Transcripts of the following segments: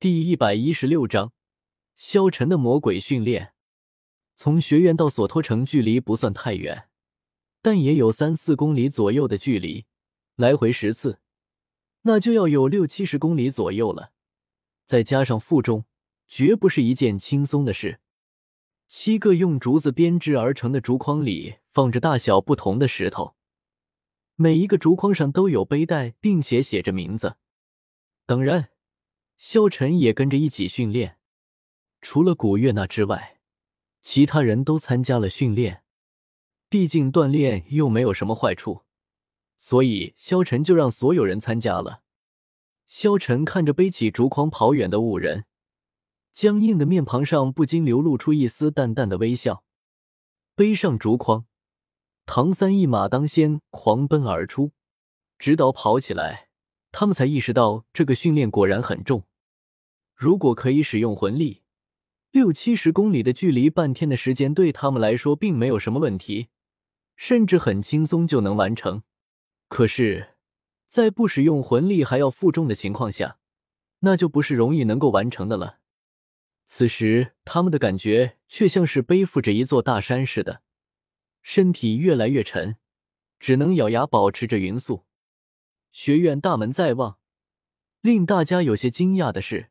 第一百一十六章，萧晨的魔鬼训练。从学院到索托城距离不算太远，但也有三四公里左右的距离，来回十次，那就要有六七十公里左右了。再加上负重，绝不是一件轻松的事。七个用竹子编织而成的竹筐里放着大小不同的石头，每一个竹筐上都有背带，并且写着名字。当然。萧晨也跟着一起训练，除了古月娜之外，其他人都参加了训练。毕竟锻炼又没有什么坏处，所以萧晨就让所有人参加了。萧晨看着背起竹筐跑远的五人，僵硬的面庞上不禁流露出一丝淡淡的微笑。背上竹筐，唐三一马当先，狂奔而出，直到跑起来，他们才意识到这个训练果然很重。如果可以使用魂力，六七十公里的距离，半天的时间对他们来说并没有什么问题，甚至很轻松就能完成。可是，在不使用魂力还要负重的情况下，那就不是容易能够完成的了。此时，他们的感觉却像是背负着一座大山似的，身体越来越沉，只能咬牙保持着匀速。学院大门在望，令大家有些惊讶的是。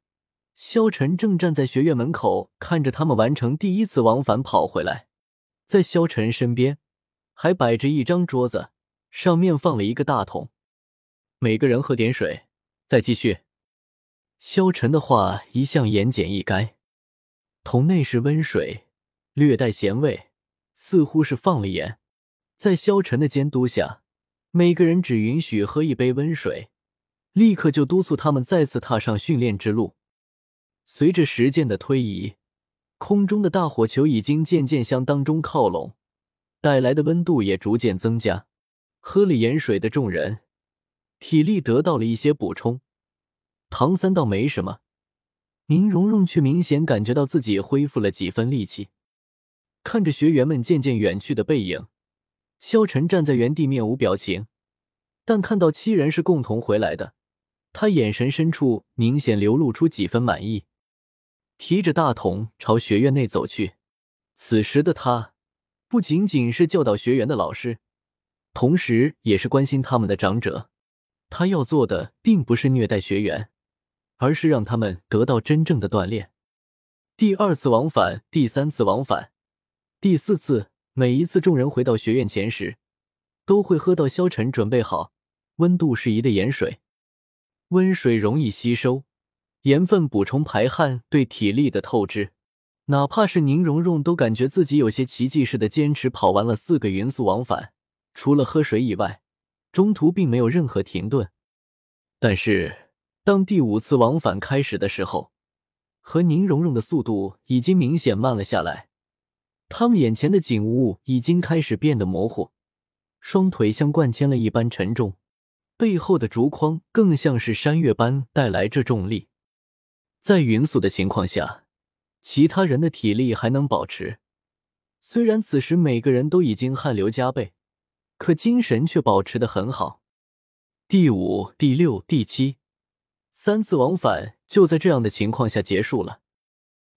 萧晨正站在学院门口，看着他们完成第一次往返跑回来。在萧晨身边，还摆着一张桌子，上面放了一个大桶。每个人喝点水，再继续。萧晨的话一向言简意赅。桶内是温水，略带咸味，似乎是放了盐。在萧晨的监督下，每个人只允许喝一杯温水，立刻就督促他们再次踏上训练之路。随着时间的推移，空中的大火球已经渐渐向当中靠拢，带来的温度也逐渐增加。喝了盐水的众人体力得到了一些补充，唐三倒没什么，宁荣荣却明显感觉到自己恢复了几分力气。看着学员们渐渐远去的背影，萧晨站在原地面无表情，但看到七人是共同回来的，他眼神深处明显流露出几分满意。提着大桶朝学院内走去。此时的他不仅仅是教导学员的老师，同时也是关心他们的长者。他要做的并不是虐待学员，而是让他们得到真正的锻炼。第二次往返，第三次往返，第四次，每一次众人回到学院前时，都会喝到萧晨准备好、温度适宜的盐水。温水容易吸收。盐分补充排汗，对体力的透支。哪怕是宁荣荣都感觉自己有些奇迹似的坚持跑完了四个匀速往返，除了喝水以外，中途并没有任何停顿。但是当第五次往返开始的时候，和宁荣荣的速度已经明显慢了下来。他们眼前的景物已经开始变得模糊，双腿像灌铅了一般沉重，背后的竹筐更像是山岳般带来这重力。在匀速的情况下，其他人的体力还能保持。虽然此时每个人都已经汗流浃背，可精神却保持的很好。第五、第六、第七三次往返就在这样的情况下结束了。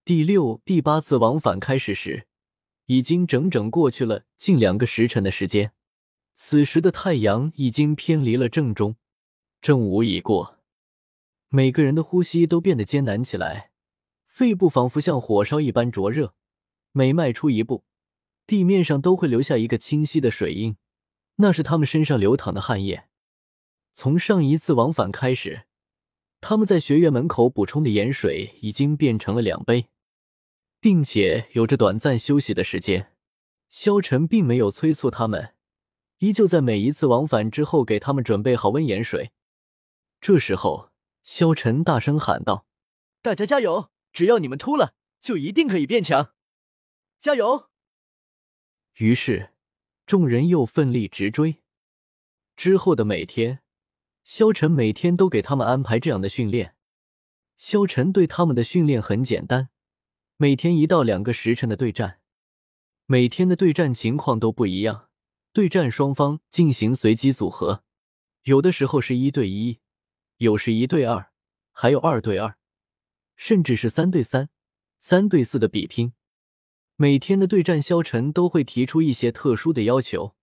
第六、第八次往返开始时，已经整整过去了近两个时辰的时间。此时的太阳已经偏离了正中，正午已过。每个人的呼吸都变得艰难起来，肺部仿佛像火烧一般灼热，每迈出一步，地面上都会留下一个清晰的水印，那是他们身上流淌的汗液。从上一次往返开始，他们在学院门口补充的盐水已经变成了两杯，并且有着短暂休息的时间。萧晨并没有催促他们，依旧在每一次往返之后给他们准备好温盐水。这时候。萧晨大声喊道：“大家加油！只要你们秃了，就一定可以变强！加油！”于是，众人又奋力直追。之后的每天，萧晨每天都给他们安排这样的训练。萧晨对他们的训练很简单，每天一到两个时辰的对战，每天的对战情况都不一样。对战双方进行随机组合，有的时候是一对一。有时一对二，还有二对二，甚至是三对三、三对四的比拼。每天的对战，萧晨都会提出一些特殊的要求，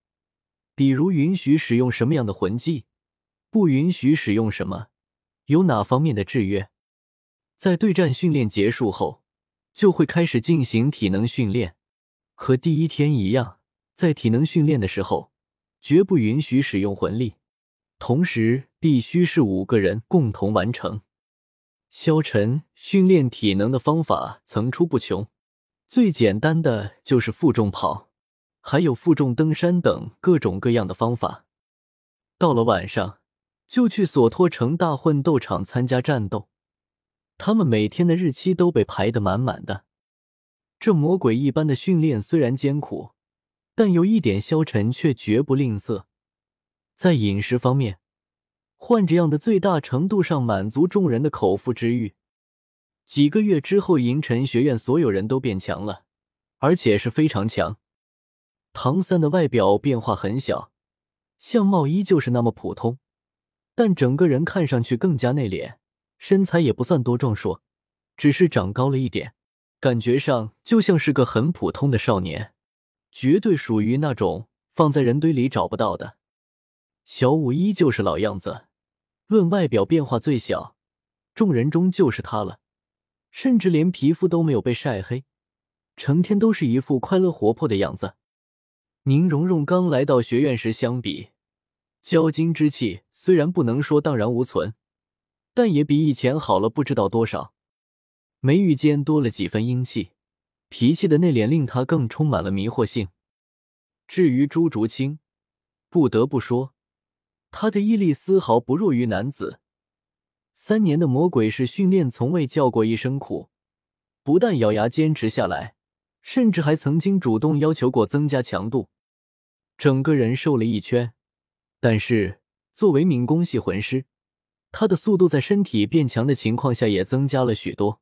比如允许使用什么样的魂技，不允许使用什么，有哪方面的制约。在对战训练结束后，就会开始进行体能训练，和第一天一样，在体能训练的时候，绝不允许使用魂力，同时必须是五个人共同完成。萧晨训练体能的方法层出不穷，最简单的就是负重跑，还有负重登山等各种各样的方法。到了晚上，就去索托城大混斗场参加战斗。他们每天的日期都被排得满满的。这魔鬼一般的训练虽然艰苦，但有一点，萧晨却绝不吝啬，在饮食方面，换这样的最大程度上满足众人的口腹之欲。几个月之后，银尘学院所有人都变强了，而且是非常强。唐三的外表变化很小，相貌依旧是那么普通，但整个人看上去更加内敛。身材也不算多壮硕，只是长高了一点，感觉上就像是个很普通的少年，绝对属于那种放在人堆里找不到的。小五依旧是老样子，论外表变化最小，众人中就是他了，甚至连皮肤都没有被晒黑，成天都是一副快乐活泼的样子。宁荣荣刚来到学院时相比，骄矜之气虽然不能说荡然无存。但也比以前好了不知道多少，眉宇间多了几分英气，脾气的内敛令他更充满了迷惑性。至于朱竹清，不得不说，他的毅力丝毫不弱于男子。三年的魔鬼式训练从未叫过一声苦，不但咬牙坚持下来，甚至还曾经主动要求过增加强度，整个人瘦了一圈。但是作为敏攻系魂师。他的速度在身体变强的情况下也增加了许多。